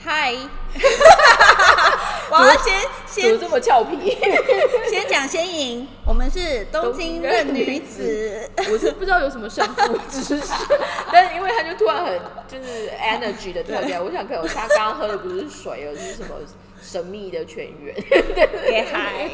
嗨，我要先先这么俏皮，先讲先赢，我们是东京任女子。我是不知道有什么胜负 知识，但是因为他就突然很就是 energy 的跳起来，我想可能他刚刚喝的不是水，而是什么神秘的泉源。给嗨，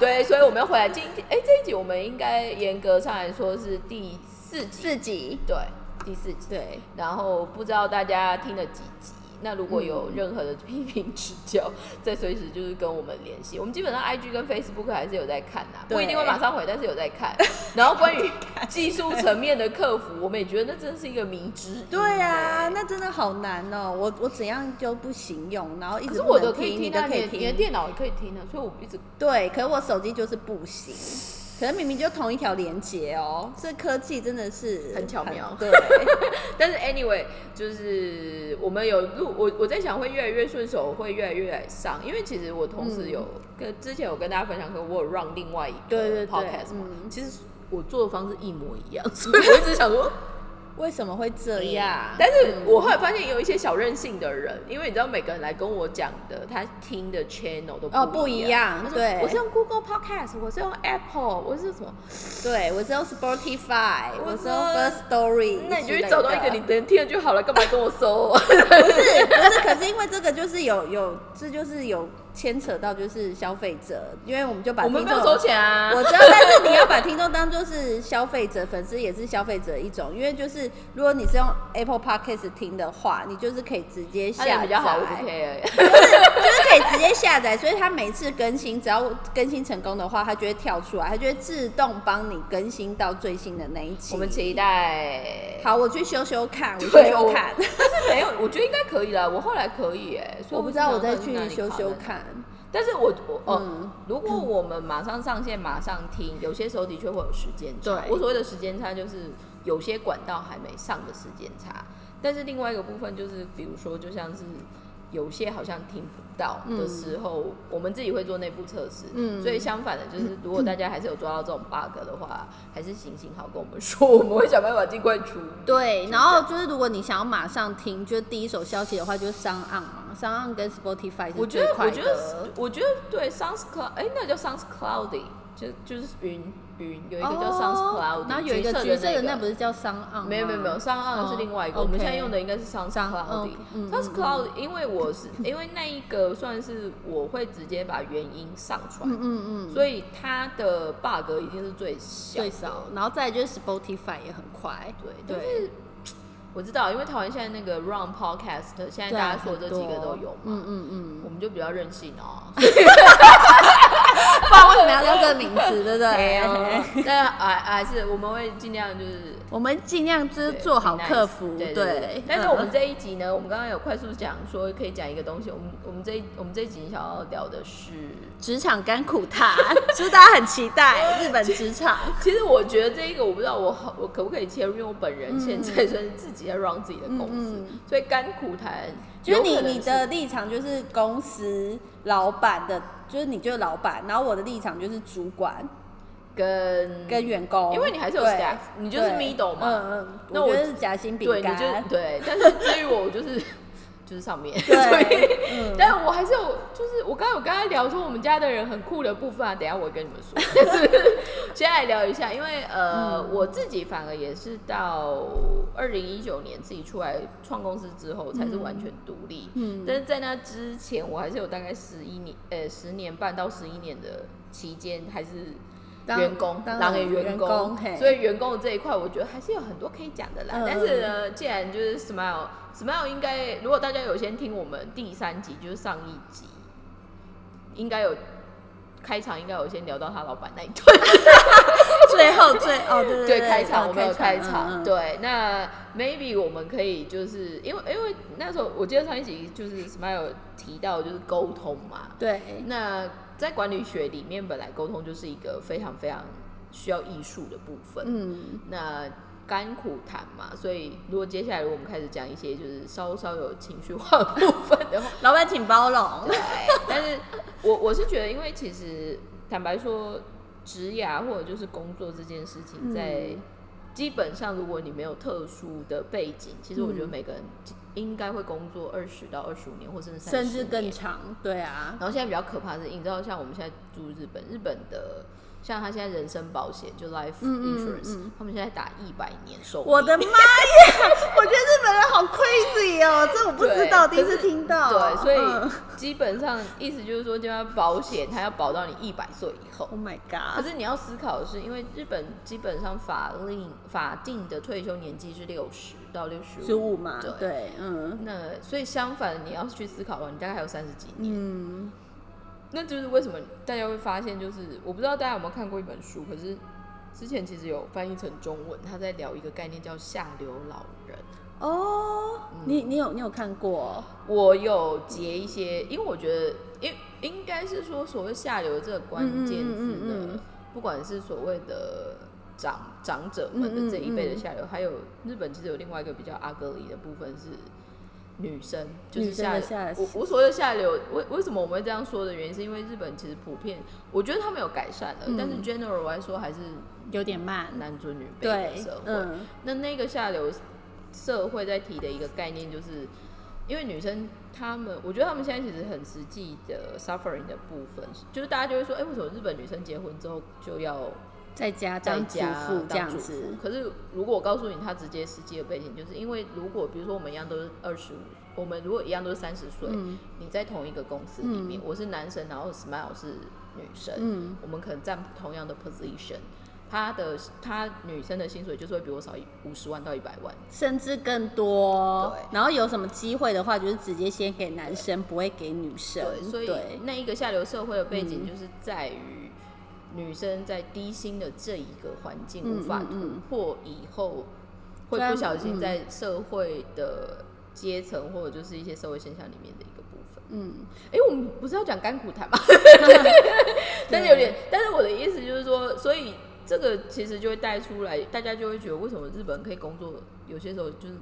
对，所以我们要回来。今天，哎，这一集我们应该严格上来说是第四集，四集，对，第四集，对，然后不知道大家听了几集。那如果有任何的 批评指教，再随时就是跟我们联系。我们基本上 IG 跟 Facebook 还是有在看呐，不一定会马上回，但是有在看。然后关于 技术层面的客服，我们也觉得那真的是一个迷之。对啊，那真的好难哦。我我怎样就不行用，然后一直我都可以听，你的可以听，你的电脑也可以听的，所以我一直对，可是我手机就是不行。可能明明就同一条连接哦，这科技真的是很巧妙。对，但是 anyway，就是我们有录，我我在想会越来越顺手，会越来越上，因为其实我同时有跟之前有跟大家分享过，我有让另外一个 podcast 嘛，其实我做的方式一模一样，所以 我一直想说。为什么会这样？但是我后来发现有一些小任性的人，因为你知道每个人来跟我讲的，他听的 channel 都哦不一样。对，我是用 Google Podcast，我是用 Apple，我是什么？对，我是用 Spotify，我是用 First Story。那你就去找到一个你能听的就好了，干嘛跟我搜？不是不是，可是因为这个就是有有，这就是有。牵扯到就是消费者，因为我们就把我们没有收钱啊，我知道，但是你要把听众当做是消费者，粉丝也是消费者一种，因为就是如果你是用 Apple Podcast 听的话，你就是可以直接下载，比较好，我不 care，就是就是可以直接下载，所以它每次更新只要更新成功的话，它就会跳出来，它就会自动帮你更新到最新的那一期。我们期待，好，我去修修看，我修修看，但是没有，我觉得应该可以了，我后来可以哎，我不知道我再去修修看。但是我我哦，如果我们马上上线马上听，有些时候的确会有时间差。我所谓的时间差，就是有些管道还没上的时间差。但是另外一个部分就是，比如说，就像是。有些好像听不到的时候，我们自己会做内部测试。嗯，所以相反的，就是如果大家还是有抓到这种 bug 的话，还是行行好跟我们说，我们会想办法尽快出。对，然后就是如果你想要马上听，就是第一手消息的话，就是商岸嘛，商岸跟 Spotify 是最快的。我觉得，我觉得对，Sounds Cloud，哎，那叫 Sounds Cloudy。就就是云云有一个叫 SoundCloud，然后有一个橘色的那不是叫 Sound，没有没有没有，Sound 是另外一个，我们现在用的应该是 SoundCloud。SoundCloud 因为我是因为那一个算是我会直接把原音上传，嗯嗯所以它的 bug 一定是最小最少，然后再就是 Spotify 也很快，对对。我知道，因为台湾现在那个 Run Podcast，现在大家说这几个都有嘛，嗯嗯嗯，我们就比较任性哦。不知道为什么要叫这个名字，对不对？但还还是我们会尽量就是，我们尽量就是做好客服，对。但是我们这一集呢，我们刚刚有快速讲说可以讲一个东西，我们我们这一我们这一集想要聊的是职场甘苦谈，是不是大家很期待日本职场？其实我觉得这一个我不知道我我可不可以切入，因为我本人现在算是自己在 run 自己的公司，所以甘苦谈，就是你你的立场就是公司老板的。就是你就是老板，然后我的立场就是主管跟跟员工，因为你还是有 staff，你就是 middle 嘛。嗯嗯，那我是夹心饼干。对，你就对，但是至于我，我就是。就是上面，所以，但我还是有，就是我刚刚有跟他聊说我们家的人很酷的部分啊，等下我会跟你们说。但是 先来聊一下，因为呃，我自己反而也是到二零一九年自己出来创公司之后，才是完全独立。嗯，但是在那之前，我还是有大概十一年，呃，十年半到十一年的期间，还是。员工，当员工，所以员工的这一块，我觉得还是有很多可以讲的啦。但是呢，既然就是 Smile，Smile 应该，如果大家有先听我们第三集，就是上一集，应该有开场，应该有先聊到他老板那一段。最后最哦，对对 对，开场我们有开场。对，那 Maybe 我们可以就是因为因为那时候我记得上一集就是 Smile 提到就是沟通嘛。对，那。在管理学里面，本来沟通就是一个非常非常需要艺术的部分。嗯，那甘苦谈嘛，所以如果接下来我们开始讲一些就是稍稍有情绪化的部分的话，老板请包容。对，但是我我是觉得，因为其实坦白说，职涯或者就是工作这件事情，在基本上如果你没有特殊的背景，其实我觉得每个人应该会工作二十到二十五年，或甚至甚至更长。对啊。然后现在比较可怕的是，你知道，像我们现在住日本，日本的。像他现在人身保险就 life insurance，他们现在打一百年寿。我的妈呀！我觉得日本人好 crazy 哦，这我不知道，第一次听到。对，所以基本上意思就是说，这样保险它要保到你一百岁以后。Oh my god！可是你要思考的是，因为日本基本上法令法定的退休年纪是六十到六十五嘛？对，嗯。那所以相反，你要去思考的话，你大概还有三十几年。嗯。那就是为什么大家会发现，就是我不知道大家有没有看过一本书，可是之前其实有翻译成中文，他在聊一个概念叫下流老人。哦，你你有你有看过？我有截一些，因为我觉得，应应该是说所谓下流这个关键字的，不管是所谓的长长者们的这一辈的下流，还有日本其实有另外一个比较阿格里的部分是。女生就是下我我所谓的下流，为为什么我们会这样说的原因，是因为日本其实普遍，我觉得他们有改善了，但是 general 来说还是有点慢，男尊女卑的社会。那那个下流社会在提的一个概念，就是因为女生她们，我觉得他们现在其实很实际的 suffering 的部分，就是大家就会说，哎，为什么日本女生结婚之后就要？在家当主妇这样子，可是如果我告诉你他直接实际的背景，就是因为如果比如说我们一样都是二十五，我们如果一样都是三十岁，你在同一个公司里面，我是男生，然后 Smile 是女生，我们可能占同样的 position，他的他女生的薪水就是会比我少五十万到一百万，甚至更多。然后有什么机会的话，就是直接先给男生，不会给女生。对所以那一个下流社会的背景就是在于。女生在低薪的这一个环境无法突破以后，会不小心在社会的阶层或者就是一些社会现象里面的一个部分。嗯，哎，我们不是要讲甘苦谈吗？但是有点，但是我的意思就是说，所以这个其实就会带出来，大家就会觉得为什么日本可以工作，有些时候就是。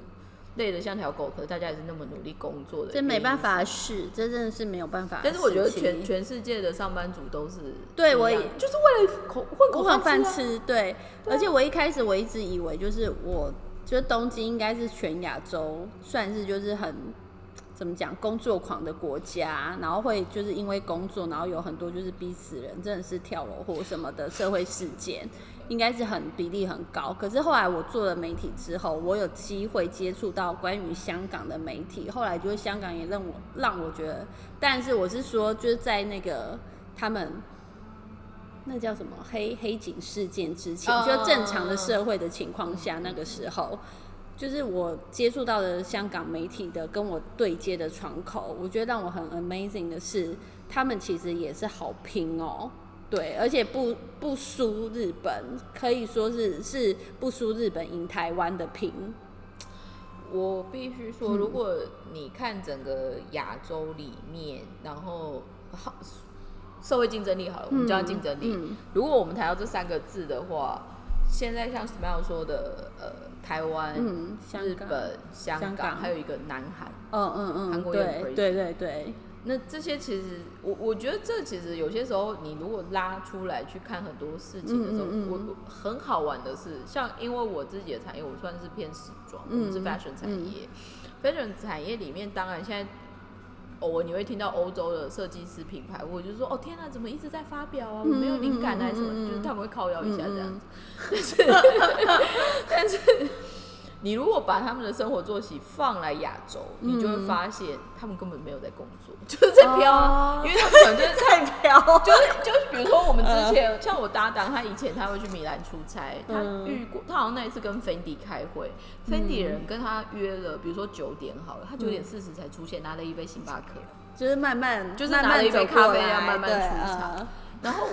累得像条狗，可是大家也是那么努力工作的。这没办法试，这真的是没有办法。但是我觉得全全世界的上班族都是对我就是为了口混口饭吃。对，而且我一开始我一直以为就是我觉得东京应该是全亚洲算是就是很怎么讲工作狂的国家，然后会就是因为工作，然后有很多就是逼死人，真的是跳楼或什么的社会事件。应该是很比例很高，可是后来我做了媒体之后，我有机会接触到关于香港的媒体，后来就是香港也让我让我觉得，但是我是说就是在那个他们那叫什么黑黑警事件之前，就正常的社会的情况下，那个时候就是我接触到的香港媒体的跟我对接的窗口，我觉得让我很 amazing 的是，他们其实也是好拼哦。对，而且不不输日本，可以说是是不输日本赢台湾的平。我必须说，如果你看整个亚洲里面，然后好社会竞争力好了，我们叫竞争力。如果我们谈到这三个字的话，现在像 Smile 说的，呃，台湾、日本、香港，还有一个南韩，嗯嗯嗯，韩国对对对对。那这些其实，我我觉得这其实有些时候，你如果拉出来去看很多事情的时候，我很好玩的是，像因为我自己的产业，我算是偏时装，我是 fashion 产业，fashion 产业里面，当然现在偶尔你会听到欧洲的设计师品牌，我就说，哦天哪，怎么一直在发表啊？我没有灵感啊什么，就是他们会靠腰一下这样子，但是 但是。你如果把他们的生活作息放来亚洲，你就会发现他们根本没有在工作，就是在飘，因为他们可能就是 在飘，就是就是比如说我们之前像我搭档，他以前他会去米兰出差，他遇过，他好像那一次跟 Fendi 开会，Fendi 人跟他约了，比如说九点好了，他九点四十才出现，拿了一杯星巴克，就是慢慢就是拿了一杯咖啡啊慢慢出场，然后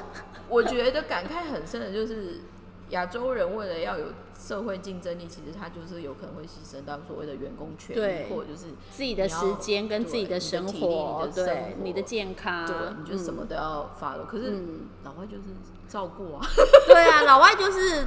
我觉得感慨很深的就是亚洲人为了要有。社会竞争力其实他就是有可能会牺牲到所谓的员工权益，或者就是自己的时间跟自己的生活，对你的健康，对，你就什么都要发了。可是老外就是照顾啊，对啊，老外就是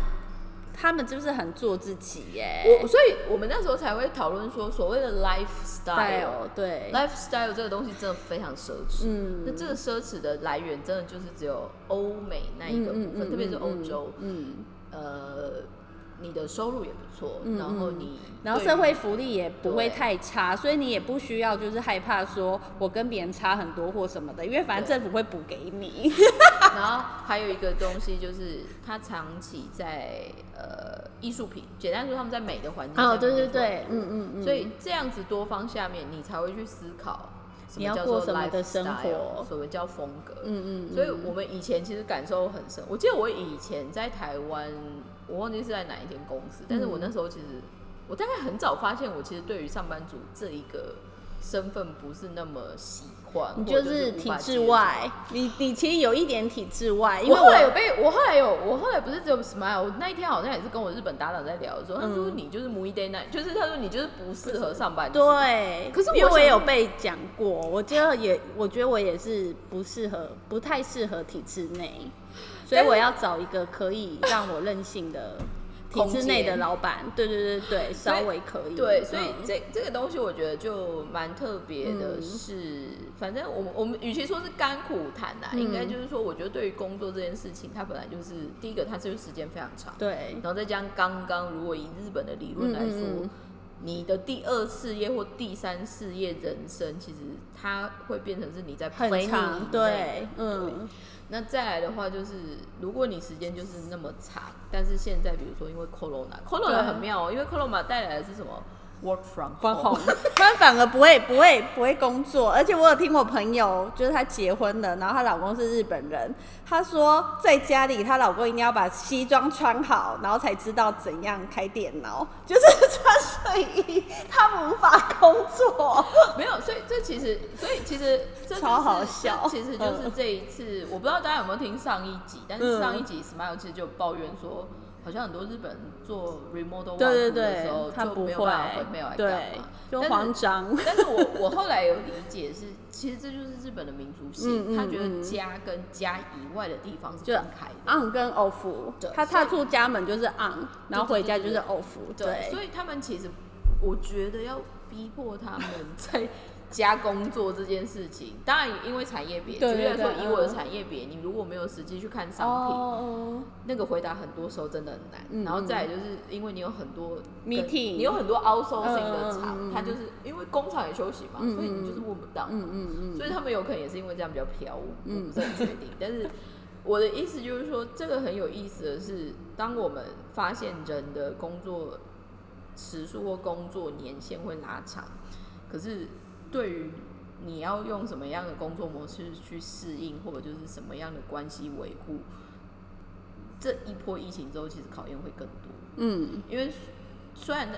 他们就是很做自己耶。我所以我们那时候才会讨论说，所谓的 lifestyle，对，lifestyle 这个东西真的非常奢侈。嗯，那这个奢侈的来源真的就是只有欧美那一个部分，特别是欧洲。嗯，呃。你的收入也不错，然后你然后社会福利也不会太差，所以你也不需要就是害怕说我跟别人差很多或什么的，因为反正政府会补给你。然后还有一个东西就是，他长期在呃艺术品，简单说他们在美的环境下哦，对对对，嗯嗯嗯。所以这样子多方下面，你才会去思考你要过什么的生活什么叫风格。嗯嗯嗯所以我们以前其实感受很深。我记得我以前在台湾，我忘记是在哪一间公司，但是我那时候其实我大概很早发现，我其实对于上班族这一个身份不是那么喜欢，你就是体制外，你你其实有一点体制外，因为我后来有被，我后来有，我后来不是只有 smile，我那一天好像也是跟我日本搭档在聊的时候，他说嗯。你就是 m u i day night，就是他说你就是不适合上班族。对，可是我因为我也有被讲过，我觉得也，我觉得我也是不适合，不太适合体制内，所以我要找一个可以让我任性的体制内的老板。对对对对，稍微可以。对，所以嗯这这个东西我觉得就蛮特别的是，反正我们我们与其说是甘苦谈啊，应该就是说，我觉得对于工作这件事情，它本来就是第一个，它就是时间非常长，对。然后再加上刚刚如果以日本的理论来说，你的第二事业或第三事业人生，其实它会变成是你在很 planning 长，对，嗯，那再来的话，就是如果你时间就是那么长，但是现在比如说因为 corona，corona 很妙哦，因为 corona 带来的是什么？work from home 红，他反而不会不会不会工作，而且我有听我朋友，就是她结婚了，然后她老公是日本人，她说在家里她老公一定要把西装穿好，然后才知道怎样开电脑，就是穿睡衣，他无法工作。没有，所以这其实，所以其实这就是超好笑其实就是嗯这一次，我不知道大家有没有听上一集，但是嗯上一集 Smile 其实就抱怨说，好像很多日本人做 work 对的时候对，他不就没有办法会回 mail 来干对嘛，，就慌张。但是我我后来有理解是，其实这就是日本的民族性，他觉得嗯家跟家以外的地方是就分开的。on 跟 off，对他踏出家门就是 on，然后回家就是 off，对，所以他们其实，我觉得要逼迫他们 在家工作这件事情，当然因为产业别，对举例来说，以我的嗯。产业别，你如果没有实际去看商品，哦，那个回答很多时候真的很难。嗯然后再就是因为你有很多 Meeting 你有很多 outsourcing 的嗯厂，它就是因为工厂也休息嘛，嗯。所以你就是问不到。嗯嗯嗯，所以他们有可能也是因为这样比较飘忽，我不是很确定。但是我的意思就是说，这个很有意思的是，当我们发现人的工作时数或工作年限会拉长，可是对于你要用什么样的工作模式去适应，或者就是什么样的关系维护，这一波疫情之后，其实考验会更多。嗯，因为虽然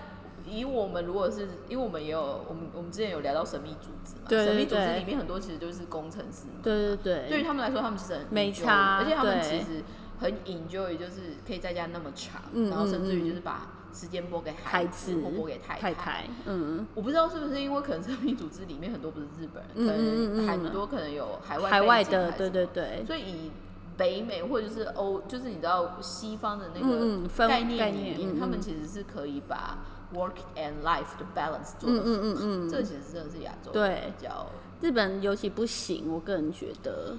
以我们如果是，因为我们也有我们我们之前有聊到神秘组织嘛，神秘组织里面很多其实就是工程师嘛，对对对。对于对，他们来说，他们其实很没差而且他们其实很 enjoy，就是可以在家那么长，嗯然后甚至于嗯。就是把时间拨给孩子子或拨给太太。太，嗯，我不知道是不是因为可能生命组织里面很多不是日本人，可嗯嗯嗯能嗯很多可能有海外海外的，对对对，所以以北美或者是欧，就是你知道西方的那个概念里面，嗯嗯。他们其实是可以把 work and life 的 balance 做嗯的，嗯嗯嗯，这其实真的是亚洲对。比较。日本尤其不行，我个人觉得，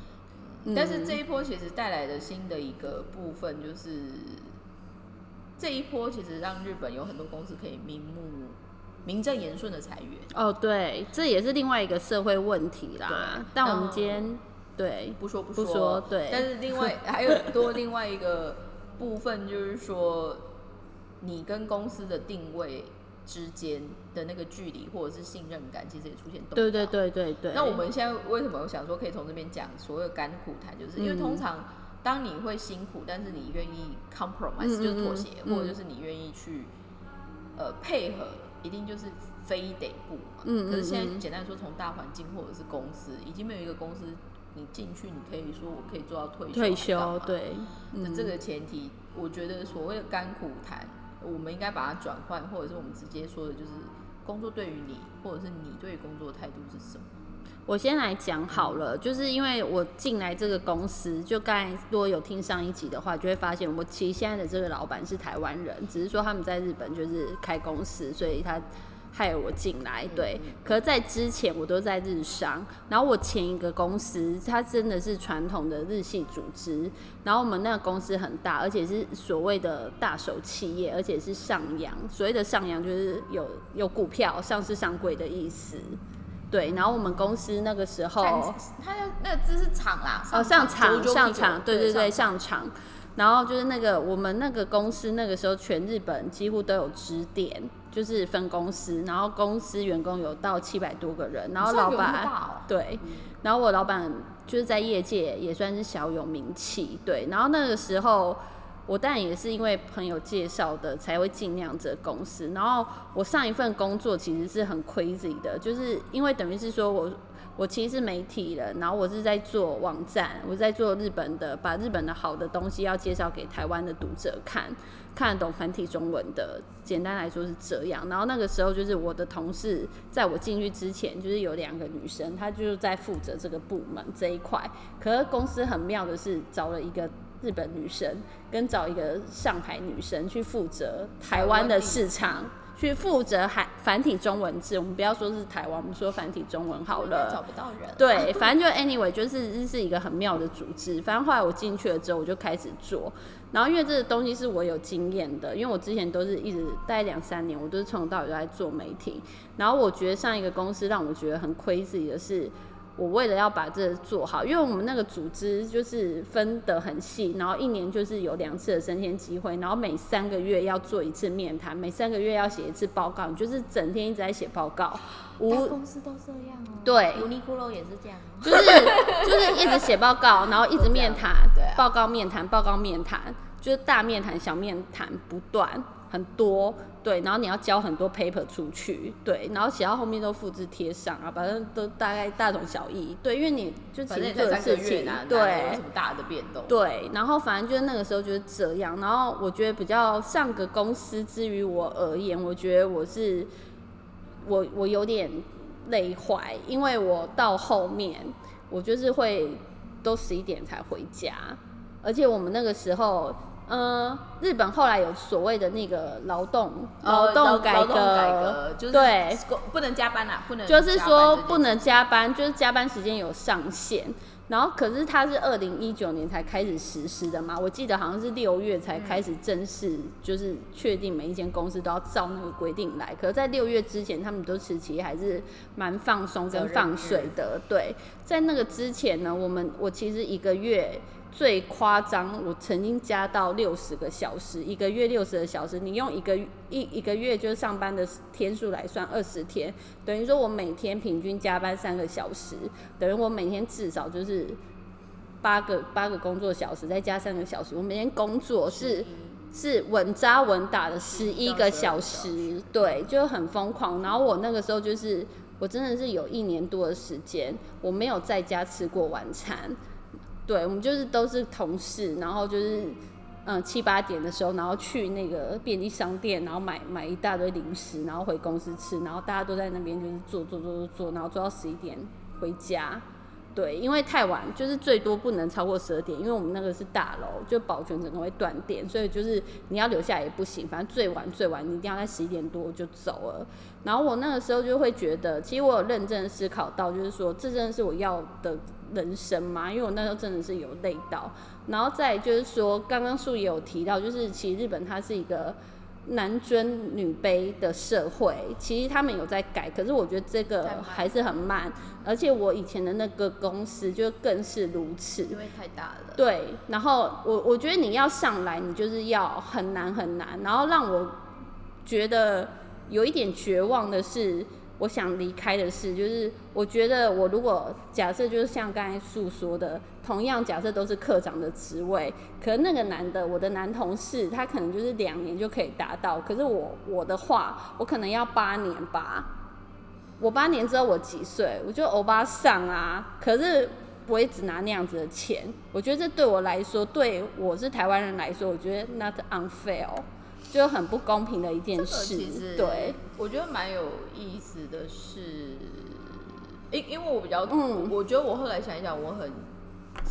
嗯但是这一波其实带来的新的一个部分就是，这一波其实让日本有很多公司可以名目名正言顺的裁员。哦，对，这也是另外一个社会问题啦对。但我们那今天对不说不不说，对但是另外 还有多另外一个部分，就是说你跟公司的定位之间的那个距离或者是信任感，其实也出现动摇。对对对对对。那我们现在为什么想说可以从这边讲所谓的甘苦谈，就是因为嗯通常当你会辛苦，但是你愿意 compromise，、就是妥协，嗯或者就是你愿意去呃配合，一定就是非得不嘛。可是现在嗯简单说，从大环境或者是公司，已经没有一个公司你进去，你可以说我可以做到退休，退休对，的嗯这个前提，我觉得所谓的甘苦谈，我们应该把它转换，或者是我们直接说的就是工作对于你，或者是你对工作态度是什么。我先来讲好了，就是因为我进来这个公司，就刚才如果有听上一集的话，就会发现我其实现在的这个老板是台湾人，只是说他们在日本就是开公司，所以他害我进来。对，可是在之前我都在日商，然后我前一个公司它真的是传统的日系组织，然后我们那个公司很大，而且是所谓的大手企业，而且是上扬。所谓的上扬就是有有股票上市上柜的意思。对，然后我们公司那个时候，它那个字是厂啦，哦，上场上场，对对对，上场。然后就是那个我们那个公司那个时候全日本几乎都有支点，就是分公司，然后公司员工有到七百多个人，然后老板对，然后我老板就是在业界也算是小有名气，对，然后那个时候。我当然也是因为朋友介绍的才会进那样子的公司。然后我上一份工作其实是很 crazy 的，就是因为等于是说我我其实是媒体人，然后我是在做网站，我在做日本的，把日本的好的东西要介绍给台湾的读者看，看得懂繁体中文的。简单来说是这样。然后那个时候就是我的同事，在我进去之前，就是有两个女生，她就在负责这个部门这一块。可是公司很妙的是找了一个。日本女生跟找一个上海女生去负责台湾的市场，去负责海繁体中文字。我们不要说是台湾，我们说繁体中文好了。找不到人。对，反正就 anyway，就是这是一个很妙的组织。反正后来我进去了之后，我就开始做。然后因为这个东西是我有经验的，因为我之前都是一直待两三年，我都是从头到尾都在做媒体。然后我觉得上一个公司让我觉得很亏自己的是。我为了要把这做好，因为我们那个组织就是分得很细，然后一年就是有两次的升迁机会，然后每三个月要做一次面谈，每三个月要写一次报告，你就是整天一直在写报告。大公司都这样哦。对。乌尼库罗也是这样。就是就是一直写报告，然后一直面谈，报告面谈，报告面谈，就是大面谈、小面谈不断。很多对，然后你要交很多 paper 出去，对，然后写到后面都复制贴上啊，反正都大概大同小异，对，因为你就其实做的事情，啊对，什么大的变动，对，然后反正就是那个时候就是这样，然后我觉得比较上个公司，之于我而言，我觉得我是我我有点累坏，因为我到后面我就是会都十一点才回家，而且我们那个时候。嗯，日本后来有所谓的那个劳动劳动改革，对，不能加班啦，不能就是说不能加班，就是加班时间有上限。然后可是它是二零一九年才开始实施的嘛，我记得好像是六月才开始正式，就是确定每一间公司都要照那个规定来。可是在六月之前，他们都其实还是蛮放松跟放水的。对，在那个之前呢，我们我其实一个月。最夸张，我曾经加到六十个小时，一个月六十个小时。你用一个一一个月就是上班的天数来算，二十天，等于说我每天平均加班三个小时，等于我每天至少就是八个八个工作小时，再加三个小时。我每天工作是是稳扎稳打的十一个小时，对，就很疯狂。然后我那个时候就是，我真的是有一年多的时间，我没有在家吃过晚餐。对，我们就是都是同事，然后就是嗯七八点的时候，然后去那个便利商店，然后买买一大堆零食，然后回公司吃，然后大家都在那边就是做做做做做，然后做到十一点回家。对，因为太晚就是最多不能超过十二点，因为我们那个是大楼，就保全整个会断电，所以就是你要留下也不行，反正最晚最晚你一定要在十一点多就走了。然后我那个时候就会觉得，其实我有认真思考到，就是说这真的是我要的人生嘛？因为我那时候真的是有累到。然后再就是说，刚刚素也有提到，就是其实日本它是一个。男尊女卑的社会，其实他们有在改，可是我觉得这个还是很慢。而且我以前的那个公司就更是如此，因为太大了。对，然后我我觉得你要上来，你就是要很难很难。然后让我觉得有一点绝望的是。我想离开的是，就是我觉得我如果假设就是像刚才诉说的，同样假设都是科长的职位，可能那个男的，我的男同事，他可能就是两年就可以达到，可是我我的话，我可能要八年吧。我八年之后我几岁？我就欧巴上啊，可是我也只拿那样子的钱。我觉得这对我来说，对我是台湾人来说，我觉得 not unfair。就很不公平的一件事，对，我觉得蛮有意思的是，因因为我比较，嗯，我觉得我后来想一想，我很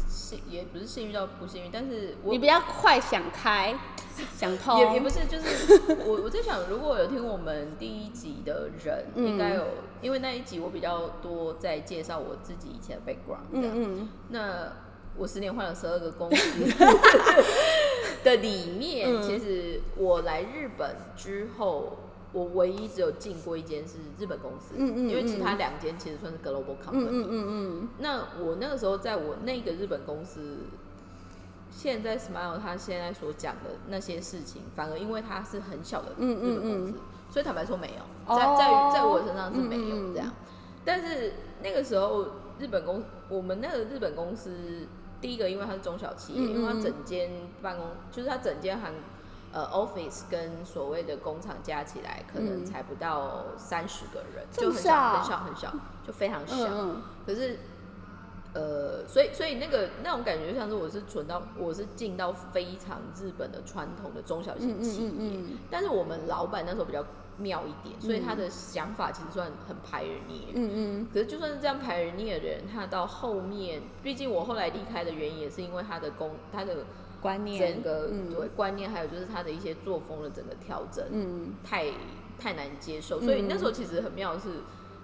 幸，也不是幸运到不幸运，但是我你比较快想开，想通，也也不是，就是我我在想，如果有听我们第一集的人，应该有，因为那一集我比较多在介绍我自己以前的 background，嗯嗯，那我十年换了十二个公司 的里面，其实我来日本之后。我唯一只有进过一间是日本公司，嗯嗯，因为其他两间其实算是 global company，嗯嗯嗯那我那个时候在我那个日本公司，现在 Smile 他现在所讲的那些事情，反而因为它是很小的日本公司，所以坦白说没有，在在于在我身上是没有这样。但是那个时候日本公我们那个日本公司，第一个因为它是中小企业，因为它整间办公就是它整间行。呃，office 跟所谓的工厂加起来，可能才不到三十个人，就很小很小很小，就非常小。可是，呃，所以所以那个那种感觉，像是我是存到，我是进到非常日本的传统的中小型企业。但是我们老板那时候比较妙一点，所以他的想法其实算很排人捏。嗯嗯。可是就算是这样排人捏的人，他到后面，毕竟我后来离开的原因，也是因为他的工他的。观念，整个对观念，还有就是他的一些作风的整个调整，嗯，太太难接受。所以那时候其实很妙的是，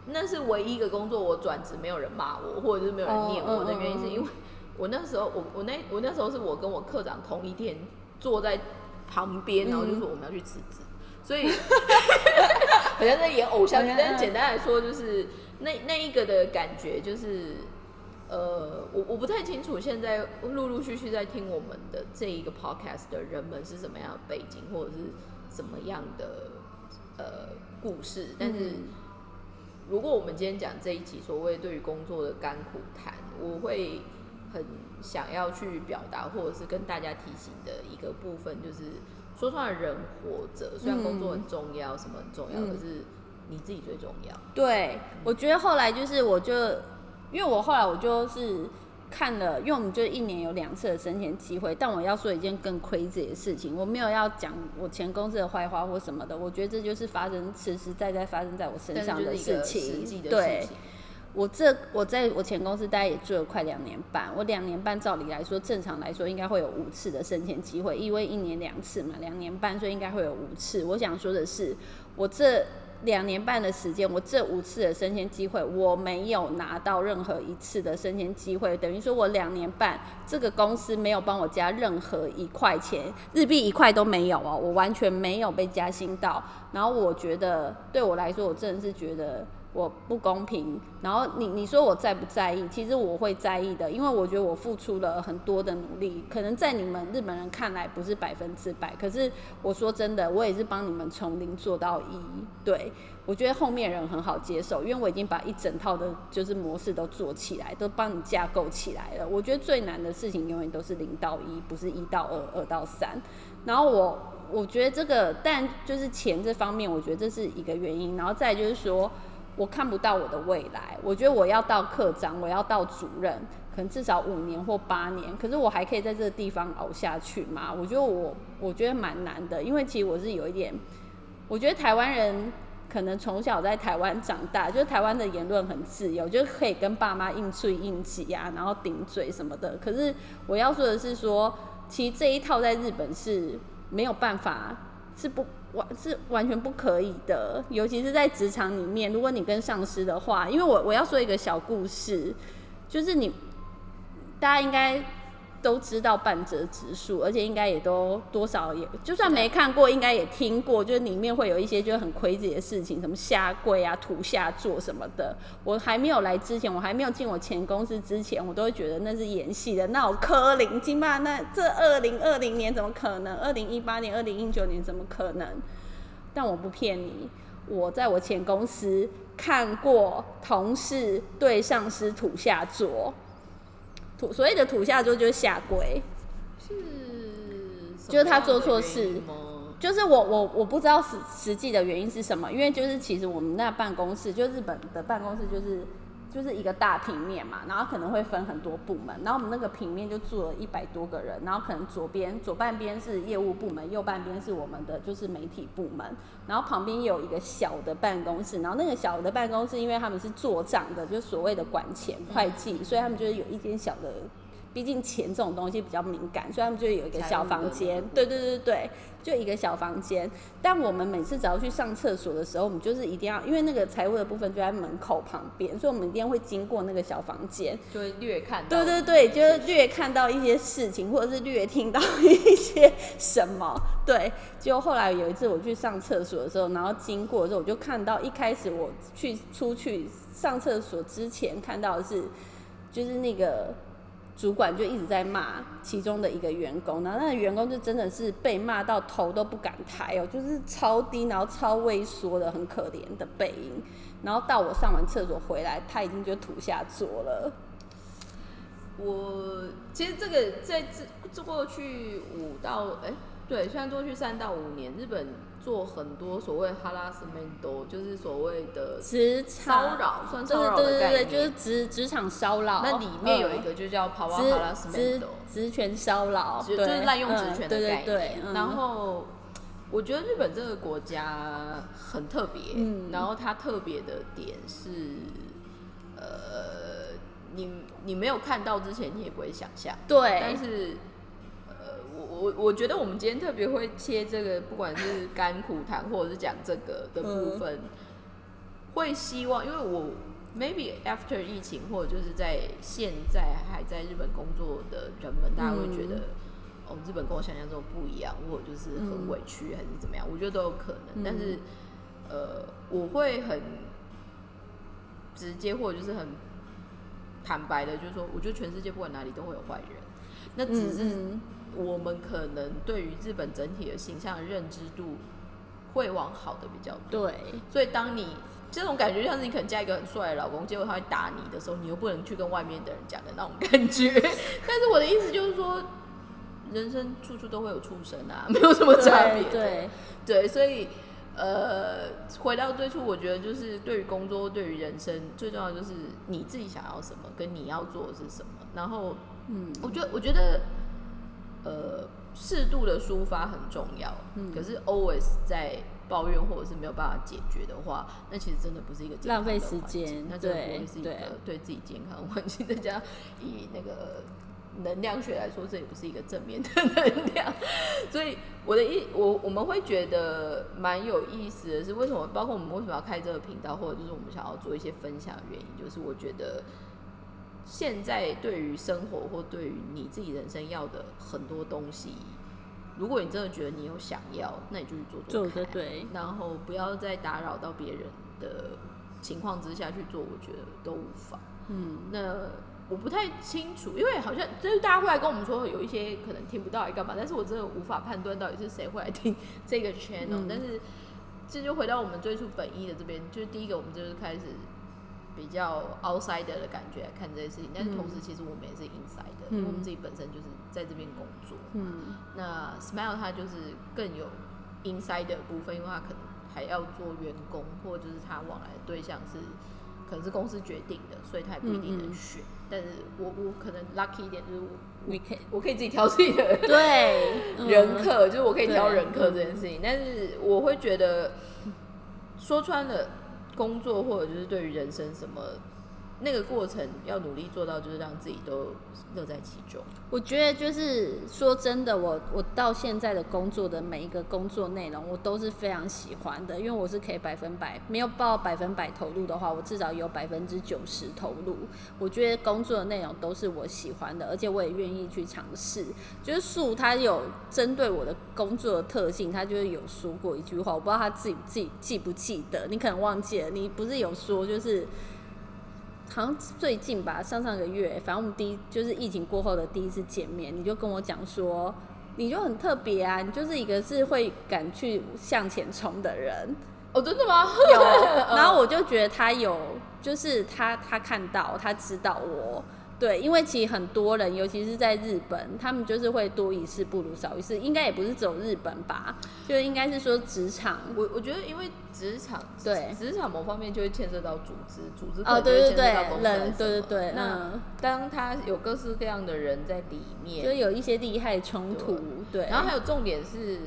那是唯一一个工作我转职没有人骂我，或者是没有人念我的原因，是因为我那时候我我那我那时候是我跟我科长同一天坐在旁边，然后就说我们要去辞职，所以 好像在演偶像剧。但是简单来说，就是那那一个的感觉就是。呃，我我不太清楚现在陆陆续续在听我们的这一个 podcast 的人们是什么样的背景，或者是什么样的呃故事。但是，如果我们今天讲这一集所谓对于工作的甘苦谈，我会很想要去表达，或者是跟大家提醒的一个部分，就是说穿了，人活着虽然工作很重要，什么很重要，可是你自己最重要。对，我觉得后来就是我就。因为我后来我就是看了，因为我们就一年有两次的升迁机会，但我要说一件更 crazy 的事情，我没有要讲我前公司的坏话或什么的，我觉得这就是发生实实在在发生在我身上的事情。对，我这我在我前公司大概也做了快两年半，我两年半照理来说，正常来说应该会有五次的升迁机会，因为一年两次嘛，两年半所以应该会有五次。我想说的是，我这。两年半的时间，我这五次的升迁机会，我没有拿到任何一次的升迁机会，等于说我两年半这个公司没有帮我加任何一块钱，日币一块都没有哦，我完全没有被加薪到。然后我觉得对我来说，我真的是觉得。我不公平，然后你你说我在不在意？其实我会在意的，因为我觉得我付出了很多的努力，可能在你们日本人看来不是百分之百，可是我说真的，我也是帮你们从零做到一。对我觉得后面人很好接受，因为我已经把一整套的就是模式都做起来，都帮你架构起来了。我觉得最难的事情永远都是零到一，不是一到二、二到三。然后我我觉得这个，但就是钱这方面，我觉得这是一个原因。然后再就是说。我看不到我的未来，我觉得我要到科长，我要到主任，可能至少五年或八年。可是我还可以在这个地方熬下去吗？我觉得我，我觉得蛮难的，因为其实我是有一点，我觉得台湾人可能从小在台湾长大，就是台湾的言论很自由，就可以跟爸妈硬吹硬挤啊，然后顶嘴什么的。可是我要说的是，说其实这一套在日本是没有办法，是不。完是完全不可以的，尤其是在职场里面，如果你跟上司的话，因为我我要说一个小故事，就是你大家应该。都知道半折指数，而且应该也都多少也，就算没看过，应该也听过，就是里面会有一些就是很亏自己的事情，什么下跪啊、土下座什么的。我还没有来之前，我还没有进我前公司之前，我都会觉得那是演戏的，那我柯林金吧？那这二零二零年怎么可能？二零一八年、二零一九年怎么可能？但我不骗你，我在我前公司看过同事对上司土下座。土所谓的土下座就是下跪，是，就是他做错事，就是我我我不知道实实际的原因是什么，因为就是其实我们那办公室就日本的办公室就是。就是一个大平面嘛，然后可能会分很多部门，然后我们那个平面就住了一百多个人，然后可能左边左半边是业务部门，右半边是我们的就是媒体部门，然后旁边有一个小的办公室，然后那个小的办公室因为他们是做账的，就所谓的管钱会计，所以他们就是有一间小的毕竟钱这种东西比较敏感，所以他们就有一个小房间对对对对，就一个小房间。但我们每次只要去上厕所的时候，我们就是一定要，因为那个财务的部分就在门口旁边，所以我们一定会经过那个小房间。就会略看到。对对对，就是略看到一些事情，或者是略听到 一些什么。对，就后来有一次我去上厕所的时候，然后经过的时候，我就看到一开始我去出去上厕所之前看到的是，就是那个主管就一直在骂其中的一个员工，然后那个员工就真的是被骂到头都不敢抬哦，就是超低，然后超畏缩的，很可怜的背影。然后到我上完厕所回来，他已经就土下座了。我其实这个在这这过去五到哎、对，虽然过去三到五年，日本做很多所谓 harassment，就是所谓的职场骚场扰，算骚扰的概对对对，念。就是职职场骚扰。那里面有一嗯个就叫 power 职 harassment，职职权骚扰，就就是滥用职嗯权的概念。对然后我觉得日本这个国家很特别，嗯然后它特别的点是，呃，你你没有看到之前，你也不会想象。对但是，呃，我我我觉得我们今天特别会切这个，不管是甘苦谈或者是讲这个的部分，会希望，因为我 maybe after 疫情，或者就是在现在还在日本工作的人们，大家会觉得。哦，日本跟我想象中不一样，或者就是很委屈，还是怎么样？我觉得都有可能。但是，呃，我会很直接，或者就是很坦白的，就是说，我觉得全世界不管哪里都会有坏人，那只是嗯我们可能对于日本整体的形象的认知度会往好的比较多。对所以当你这种感觉像是你可能嫁一个很帅的老公，结果他会打你的时候，你又不能去跟外面的人讲的那种感觉。但是我的意思就是说，人生处处都会有畜生啊，没有什么差别。对对对，所以呃，回到最初，我觉得就是对于工作、对于人生，最重要就是你自己想要什么，跟你要做的是什么。然后，嗯，我觉得，我觉得，呃，适度的抒发很重要。嗯可是 always 在抱怨或者是没有办法解决的话，那其实真的不是一个健康的浪费时间那真的不会是一个对对自己健康的环境。再加上以那个能量学来说，这也不是一个正面的能量。所以我的意，我我们会觉得蛮有意思的是，为什么？包括我们为什么要开这个频道，或者就是我们想要做一些分享的原因，就是我觉得现在对于生活或对于你自己人生要的很多东西，如果你真的觉得你有想要，那你就去做做做看的对，然后不要再打扰到别人的情况之下去做，我觉得都无妨。嗯，那我不太清楚，因为好像就是大家会来跟我们说有一些可能听不到来干嘛，但是我真的无法判断到底是谁会来听这个 channel、嗯。但是这就回到我们最初本意的这边，就是第一个我们就是开始比较 outsider 的感觉来看这些事情，但是同时其实我们也是 insider，、因为我们自己本身就是在这边工作。嗯那 Smile 它就是更有 inside 的部分，因为它可能还要做员工，或者就是他往来的对象是可能是公司决定的，所以他也不一定能选。但是我我可能 lucky 一点，就是我你可以我可以自己挑自己的对 嗯人客，就是我可以挑人客这件事情。但是我会觉得说穿了，工作或者就是对于人生什么。那个过程要努力做到，就是让自己都乐在其中。我觉得就是说真的，我我到现在的工作的每一个工作内容，我都是非常喜欢的，因为我是可以百分百没有报百分百投入的话，我至少有百分之九十投入。我觉得工作的内容都是我喜欢的，而且我也愿意去尝试。就是树他有针对我的工作的特性，他就是有说过一句话，我不知道他自己自己记不记得，你可能忘记了，你不是有说就是。好像最近吧，上上个月，反正我们第一就是疫情过后的第一次见面，你就跟我讲说，你就很特别啊，你就是一个是会敢去向前冲的人，哦，真的吗？有，然后我就觉得他有，就是他他看到，他知道我。对，因为其实很多人，尤其是在日本，他们就是会多一事不如少一事，应该也不是只有日本吧，就应该是说职场。我我觉得，因为职场对职场某方面就会牵涉到组织，组织可哦，对对对，人，对对对，那嗯，当他有各式各样的人在里面，就有一些利害冲突，对，然后还有重点是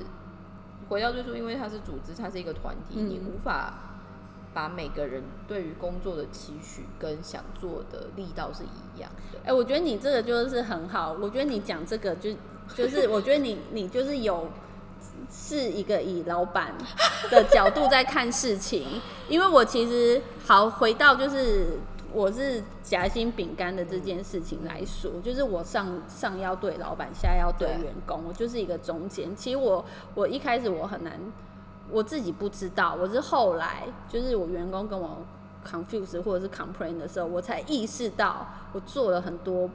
回到最初，因为它是组织，它是一个团体，嗯你无法把每个人对于工作的期许跟想做的力道是一样的。哎、我觉得你这个就是很好。我觉得你讲这个就就是，我觉得你你就是有是一个以老板的角度在看事情。因为我其实好回到就是我是夹心饼干的这件事情来说，就是我上上要对老板，下要对对员工，我就是一个中间。其实我我一开始我很难，我自己不知道，我是后来就是我员工跟我 confuse 或者是 complain 的时候，我才意识到我做了很多，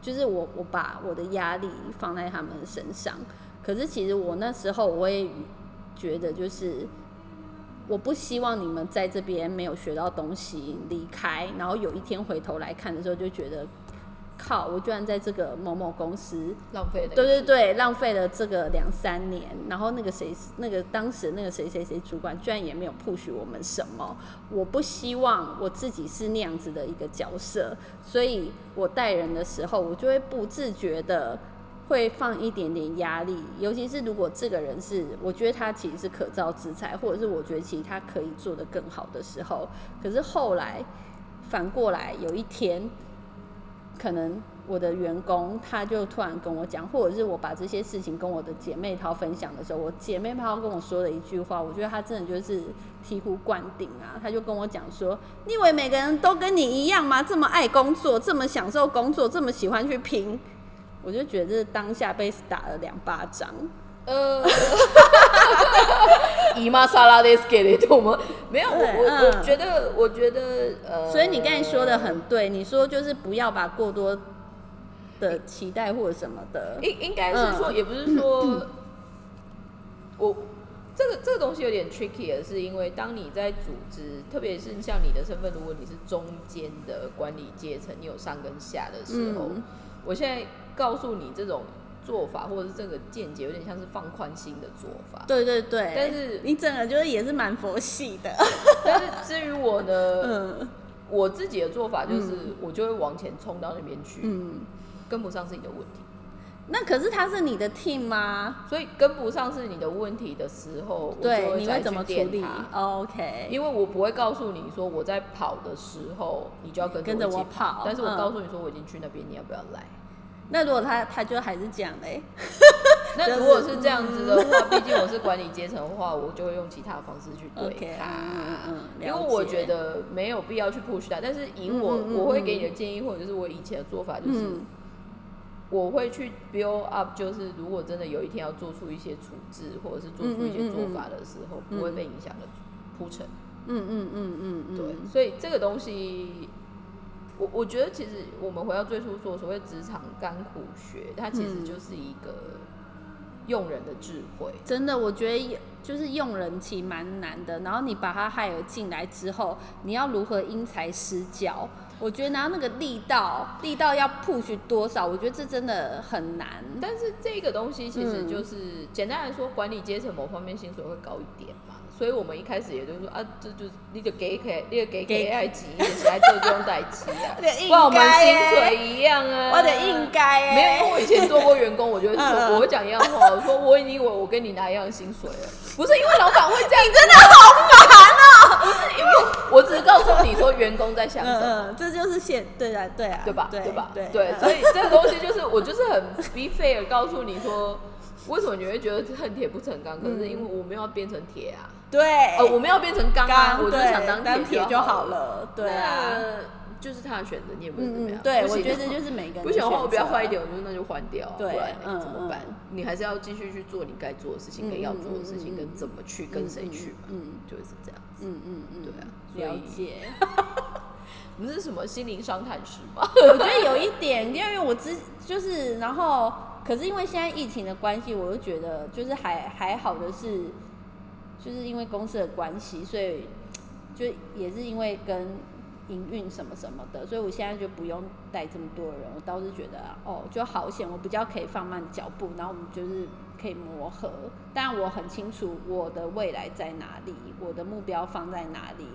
就是我我把我的压力放在他们身上。可是其实我那时候我也觉得，就是我不希望你们在这边没有学到东西离开，然后有一天回头来看的时候，就觉得靠，我居然在这个某某公司浪费了。对对对，浪费了这个两三年，然后那个谁，那个当时那个谁谁谁主管，居然也没有 push 我们什么。我不希望我自己是那样子的一个角色，所以我带人的时候，我就会不自觉的会放一点点压力，尤其是如果这个人是我觉得他其实是可造之材，或者是我觉得其实他可以做得更好的时候，可是后来反过来有一天。可能我的员工他就突然跟我讲，或者是我把这些事情跟我的姐妹淘分享的时候，我姐妹淘跟我说了一句话，我觉得她真的就是醍醐灌顶啊！她就跟我讲说：“你以为每个人都跟你一样吗？这么爱工作，这么享受工作，这么喜欢去拼？”我就觉得这当下被打了两巴掌。呃，姨妈沙拉 des 给的懂吗？没有，我我嗯。我觉得，我觉得呃，所以你刚才说的很对，你说就是不要把过多的期待或者什么的，应应该是说，嗯。也不是说，我这个这个东西有点 tricky 的是，因为当你在组织，特别是像你的身份，如果你是中间的管理阶层，你有上跟下的时候，嗯。我现在告诉你这种做法或者是这个见解，有点像是放宽心的做法。对对对，但是你整个就是也是蛮佛系的，但是至于我的，嗯我自己的做法就是，我就会往前冲到那边去，嗯。跟不上是你的问题。那可是他是你的 team 吗？所以跟不上是你的问题的时候，对，你会怎么处理？OK，因为我不会告诉你说我在跑的时候，你就要跟跟着我跑但是我嗯告诉你说我已经去那边，你要不要来？那如果他他就还是这样嘞，那如果是这样子的话，毕竟我是管理阶层的话，我就会用其他的方式去对他。嗯嗯嗯因为我觉得没有必要去 push 他，但是以我、我会给你的建议，或者是我以前的做法，就是、嗯。我会去 build up，就是如果真的有一天要做出一些处置，或者是做出一些做法的时候，不会被影响的铺陈。嗯嗯嗯嗯嗯，对，所以这个东西，我我觉得其实我们回到最初说所谓职场甘苦学，它其实嗯就是一个用人的智慧。真的，我觉得就是用人其实蛮难的。然后你把他害了进来之后，你要如何因材施教？我觉得拿那个力道，力道要 push 多少？我觉得这真的很难。但是这个东西其实嗯就是、简单来说，管理阶层某方面薪水会高一点嘛，所以我们一开始也就是说啊，这就是你就给给，你就给给爱级，你起来做就用代机啊，不然我们该薪水一样啊，我得应该欸没有，因为我以前做过员工，我就会说，嗯 嗯我会讲一样话，我说我以为我跟你拿一样薪水了，不是因为老板会这样，你真的好烦哦、不是因为我只是告诉你说员工在想什么。这就是现对啊对啊，对吧？对吧？对所以这个东西就是我就是很 be fair 告诉你说，为什么你会觉得恨铁不成钢？可是因为我们要变成铁啊，对，呃，我们要变成钢啊，我就对想当当铁就好好。了，对啊，那就是他的选择，你也不能怎么样。，对，我觉得就是每个人不行的话，我比较坏一点，我就那就换掉，不对怎么办嗯？你还是要继续去做你该做的事情，跟要做的事情，跟怎么去，跟谁去嘛，嗯就是这样子。嗯嗯嗯，对啊所以了解。我们是什么心灵商谈师吗？我觉得有一点，因为我之就是，然后可是因为现在疫情的关系，我就觉得就是还还好的是，就是因为公司的关系，所以就也是因为跟营运什么什么的，所以我现在就不用带这么多人，我倒是觉得哦就好险，我比较可以放慢脚步，然后我们就是可以磨合。但我很清楚我的未来在哪里，我的目标放在哪里，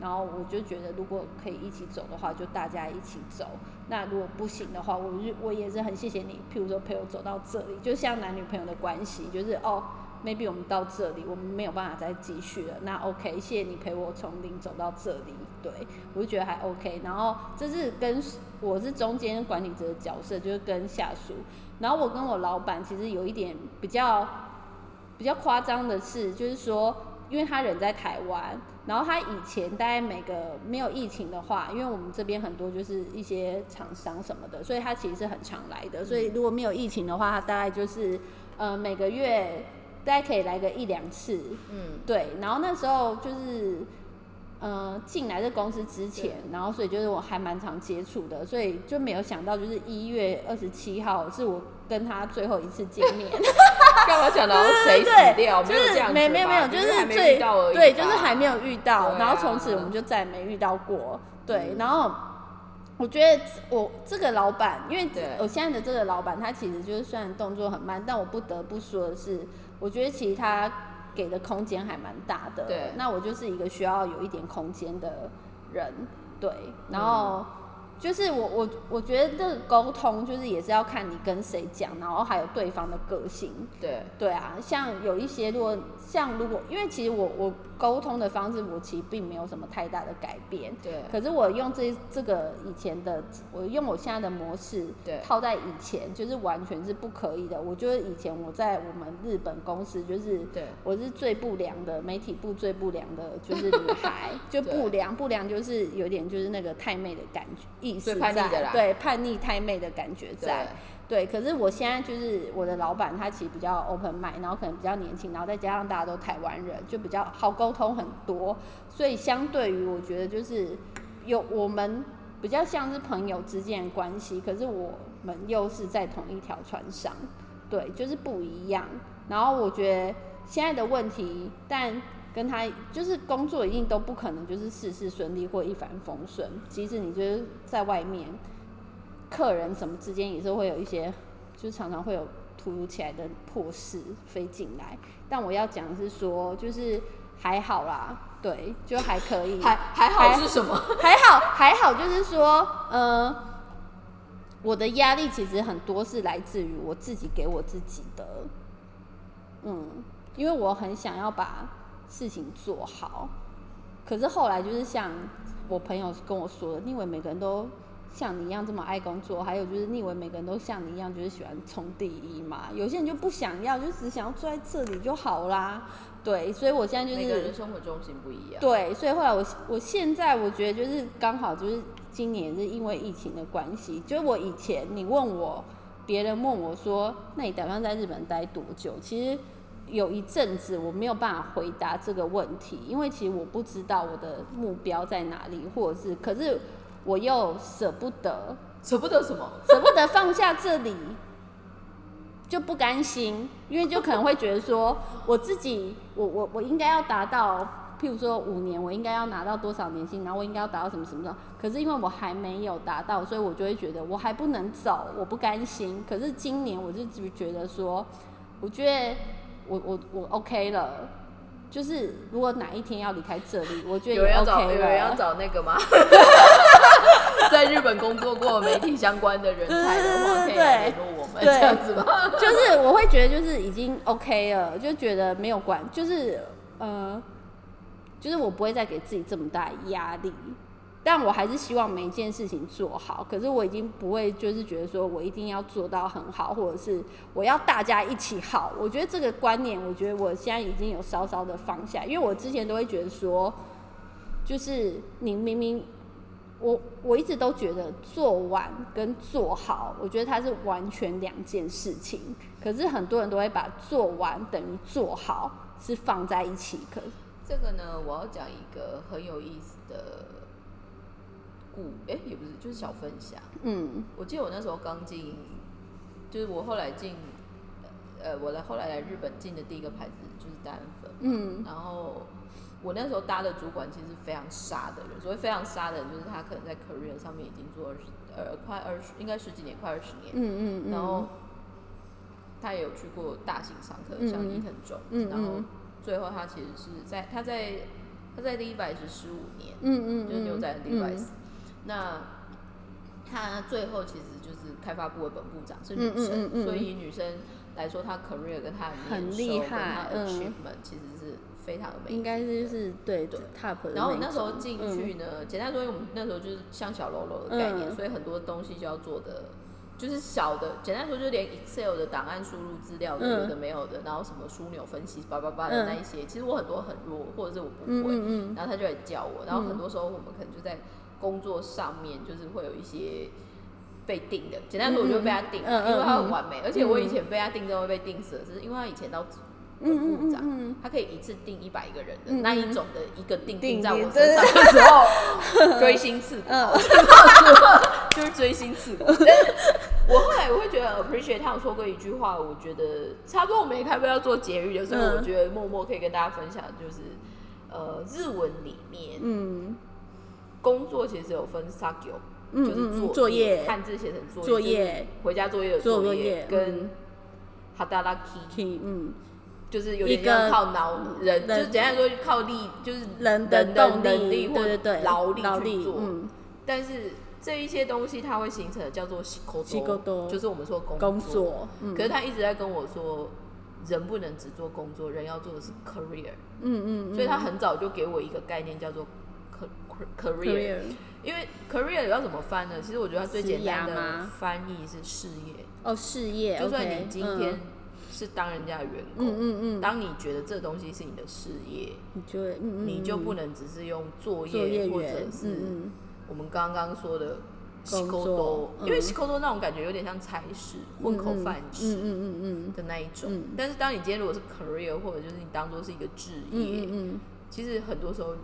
然后我就觉得如果可以一起走的话，就大家一起走。那如果不行的话，我就我也是很谢谢你，譬如说陪我走到这里，就像男女朋友的关系，就是哦。maybe 我们到这里，我们没有办法再继续了，那 OK，谢谢你陪我从零走到这里，对我就觉得还 OK。然后这是跟我是中间管理者的角色，就是跟下属，然后我跟我老板其实有一点比较比较夸张的事，就是说，因为他人在台湾。然后他以前大概每个没有疫情的话，因为我们这边很多就是一些厂商什么的，所以他其实是很常来的。所以如果没有疫情的话，他大概就是呃每个月大概可以来个一两次。嗯，对。然后那时候就是呃进来这公司之前，然后所以就是我还蛮常接触的，所以就没有想到就是一月二十七号是我。跟他最后一次见面，干嘛讲到谁死掉？没有这样没没有没有，就是最对，就是还没有遇到，然后从此我们就再也没遇到过。对，然后我觉得我这个老板，因为我现在的这个老板，他其实就是虽然动作很慢，但我不得不说的是，我觉得其实他给的空间还蛮大的。对，那我就是一个需要有一点空间的人。对，然后。就是我我我觉得这个沟通就是也是要看你跟谁讲，然后还有对方的个性。对对啊，像有一些如果像如果因为其实我我沟通的方式我其实并没有什么太大的改变。对。可是我用这这个以前的我用我现在的模式套在以前就是完全是不可以的。我觉得以前我在我们日本公司就是对我是最不良的媒体部最不良的就是女孩，就不良不良就是有点就是那个太妹的感觉。意思在对叛逆太妹的感觉在对，可是我现在就是我的老板，他其实比较 open mind，然后可能比较年轻，然后再加上大家都台湾人，就比较好沟通很多，所以相对于我觉得就是有我们比较像是朋友之间的关系，可是我们又是在同一条船上，对，就是不一样。然后我觉得现在的问题，但。跟他就是工作一定都不可能就是事事顺利或一帆风顺，即使你就是在外面，客人什么之间也是会有一些，就是常常会有突如其来的破事飞进来。但我要讲的是说，就是还好啦，对，就还可以。还还好是什么？还好还好，就是说，呃，我的压力其实很多是来自于我自己给我自己的，嗯，因为我很想要把。事情做好，可是后来就是像我朋友跟我说的，因为每个人都像你一样这么爱工作？还有就是你以为每个人都像你一样就是喜欢冲第一嘛？有些人就不想要，就只想要坐在这里就好啦。对，所以我现在就是每个人生活重心不一样。对，所以后来我我现在我觉得就是刚好就是今年是因为疫情的关系，就是我以前你问我，别人问我说，那你打算在日本待多久？其实。有一阵子我没有办法回答这个问题，因为其实我不知道我的目标在哪里，或者是，可是我又舍不得，舍不得什么？舍不得放下这里，就不甘心，因为就可能会觉得说，我自己，我我我应该要达到，譬如说五年，我应该要拿到多少年薪，然后我应该要达到什么什么的，可是因为我还没有达到，所以我就会觉得我还不能走，我不甘心。可是今年我就只觉得说，我觉得。我我我 OK 了，就是如果哪一天要离开这里，我觉得有人要找有人要找那个吗？在日本工作过媒体相关的人才的话，可以联络我们这样子吗？就是我会觉得就是已经 OK 了，就觉得没有关，就是呃，就是我不会再给自己这么大压力。但我还是希望每一件事情做好，可是我已经不会就是觉得说我一定要做到很好，或者是我要大家一起好。我觉得这个观念，我觉得我现在已经有稍稍的放下，因为我之前都会觉得说，就是你明明我我一直都觉得做完跟做好，我觉得它是完全两件事情。可是很多人都会把做完等于做好是放在一起。可这个呢，我要讲一个很有意思的。故哎也不是，就是小分享。嗯，我记得我那时候刚进，就是我后来进，呃，我来后来来日本进的第一个牌子就是丹粉。嗯，然后我那时候搭的主管其实非常杀的人，所谓非常杀的人，就是他可能在 career 上面已经做二十呃快二十，应该十几年，快二十年。嗯嗯然后他也有去过大型商客，像伊藤忠。嗯然后最后他其实是在他在他在 Levi's 十五年。嗯嗯就是牛仔 Levi's。那他最后其实就是开发部的本部长是女生，所以女生来说，她 career 跟她的厉害 achievement 其实是非常的美。应该是就是对 top 的然后我那那时候进嗯去呢，简单说，因为我们那时候就是像小喽啰的概念，嗯。所以很多东西就要做的就是小的，简单说就连 Excel 的档案输入资料有的没有的，然后什么枢纽分析叭叭叭的那一些，其实我很多很弱，或者是我不嗯会，然后他就来教我，然后很多时候我们可能就在工作上面就是会有一些。被定的，简单说我就被他定了，嗯嗯嗯。因为他很完美，而且我以前被他定之后会被定死只，是因为他以前到本部长，嗯嗯。他可以一次定一百个人的、嗯那一种的一个定定定在我定身上的时候，追星刺骨，嗯就是追星刺骨。但 是我后来我会觉得 appreciate 他有说过一句话，我觉得差不多我们也开播要做节日的，所以嗯。我觉得默默可以跟大家分享，就是呃日文里面嗯工作其实有分 sakyo。嗯就是作嗯作业汉字写成作业，作业就是回家作业的作作业跟嗯。Hadaraki，、嗯。就是有一个点像靠脑人，人就是简单说靠力，就是人的的动能力或对对对，劳力劳去做。嗯。但是这一些东西它会形成的叫做 shikodo 就是我们说工工作，嗯。可是他一直在跟我说，人不能只做工作，人要做的是 career。嗯嗯，所以他很早就给我一个概念叫做 career。career 因为 career 要怎么翻呢？其实我觉得它最简单的翻译是事业。哦事业，就算你今天是当人家的员工，嗯。嗯嗯，当你觉得这东西是你的事业，你就嗯嗯，你就不嗯能只是用作作业业或者，是嗯我们刚刚说的工作因为 shikodo 那种感觉有点像差事、混口饭嗯吃嗯嗯。的那一种。嗯。但是当你今天如果是 career，或者就是你当做是一个职业，嗯嗯嗯。其实很多时候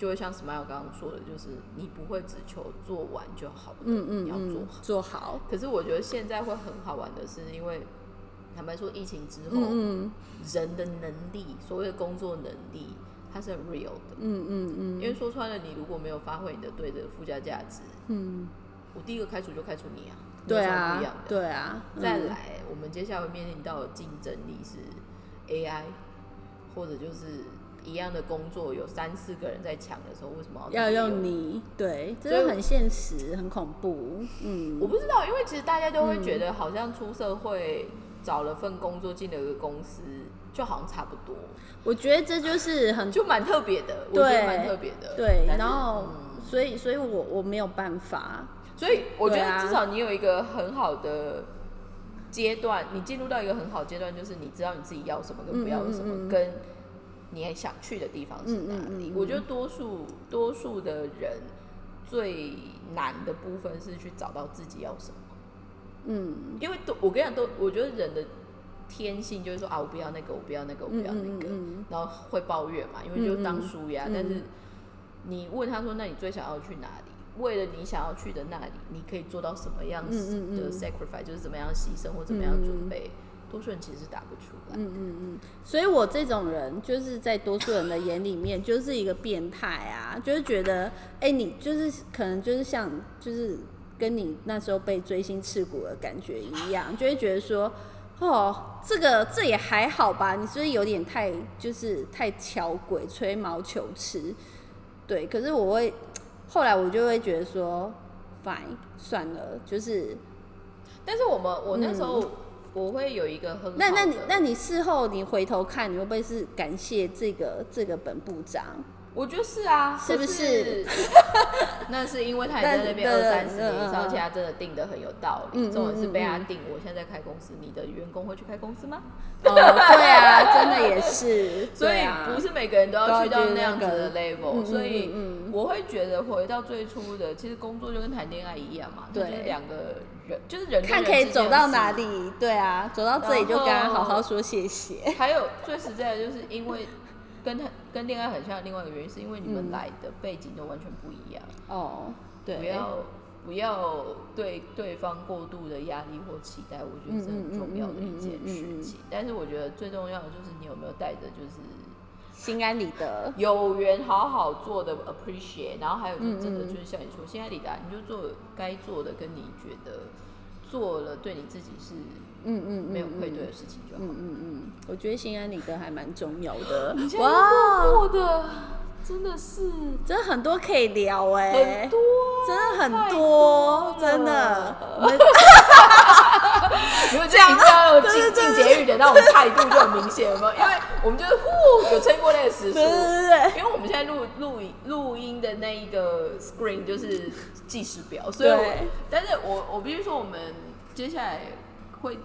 就会像 Smile 刚刚说的，就是你不会只求做完就好了，嗯嗯，你要做嗯好。做好，可是我觉得现在会很好玩的是，因为坦白说，疫情之后，嗯人的能力，所谓的工作能力，它是很 real 的。嗯嗯嗯因为说穿了，你如果没有发挥你的对的附加价值，嗯，我第一个开除就开除你啊，对啊不一样的。对啊，嗯再来，我们接下来会面临到的竞争力是 AI，或者就是一样的工作有三四个人在抢的时候，为什么要要用你，对，这所以是很现实，很恐怖，嗯。我不知道，因为其实大家都会觉得好像出社会找了份工作进了一个公司，就好像差不多，我觉得这就是很就蛮特别的，我觉得蛮特别的。对，然后嗯。所以所以我我没有办法，所以我觉得至少你有一个很好的阶段，你进入到一个很好阶段，就是你知道你自己要什么跟不要什么，跟你很想去的地方是哪里。嗯嗯嗯嗯我觉得多数多数的人最难的部分是去找到自己要什么，嗯因为都我跟你讲，都我觉得人的天性就是说啊，我不要那个，我不要那个，我不要那个，然后会抱怨嘛，因为就当输呀。但是你问他说，那你最想要去哪里？为了你想要去的那里，你可以做到什么样嗯嗯的嗯 sacrifice，、就是怎么样牺牲或怎么样准备？多数人其实是答不出来。嗯嗯嗯，所以我这种人就是在多数人的眼里面就是一个变态啊，就是觉得，哎、你就是可能就是像就是跟你那时候被锥心刺骨的感觉一样，就会觉得说，哦，这个这也还好吧，你是不是有点太就是太巧鬼吹毛求疵？对，可是我会后来我就会觉得说，fine，算了，就是但是我们我那时候、我会有一个很好那那你那你事后你回头看，你会不会是感谢这个这个本部长？我觉得是啊，是不是？那是因为他也在那边二三十年而且他真的定的很有道理。嗯嗯重点是被他定，我现在开公司，你的员工会去开公司吗？哦，对啊，真的也是，所以不是每个人都要去到那样子的 level，、所以我会觉得回到最初的，其实工作就跟谈恋爱一样嘛，对就是两个人，就是人看可以走到哪里，对啊，走到这里就跟他好好说谢谢。还有最实在的，就是因为跟他跟恋爱很像的另外一个原因，是因为你们嗯来的背景都完全不一样，哦，对，不要不要对对方过度的压力或期待，我觉得是很重要的一件事情。但是我觉得最重要的就是你有没有带着就是心安理得。有缘好好做的 appreciate，然后还有就是真的就是像你说，心安理得，你就做该做的，跟你觉得做了对你自己是嗯嗯，没有嗯愧对的事情就好。嗯嗯嗯，我觉得心安理得还蛮重要的。哇，哇，默默的真的是真的很多可以聊哎、很多啊，真的很太多，真的。我们你们这样要有进进节语的那种态度就很明显，有没有？因为我们就是呼有撑过那个时速，对对对对因为我们现在录录音录音的那一个 screen 就是计时表，所以我但是我我必须说，我们接下来会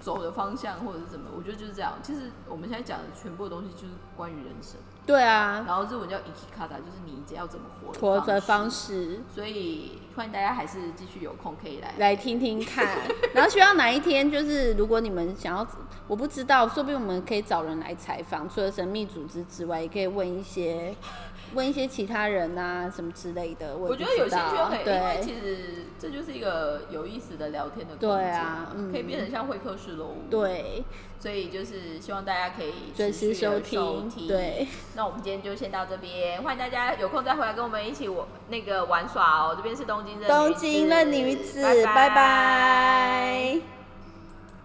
走的方向或者是什么，我觉得就是这样。其实我们现在讲的全部的东西就是关于人生，对啊，然后日文叫 ikikata，就是你要怎么活的活的方式。式。所以欢迎大家还是继续有空可以来来听听看，然后希望哪一天就是如果你们想要，我不知道，说不定我们可以找人来采访，除了神秘组织之外，也可以问一些问一些其他人啊什么之类的。我我觉得有兴趣就可以，因为其实这就是一个有意思的聊天的空对间啊嗯可以变成像会客室喽。，对，所以就是希望大家可以准时收听听。对，那我们今天就先到这边，欢迎大家有空再回来跟我们一起我那个玩耍哦。这边是东京热东京的女子，拜拜拜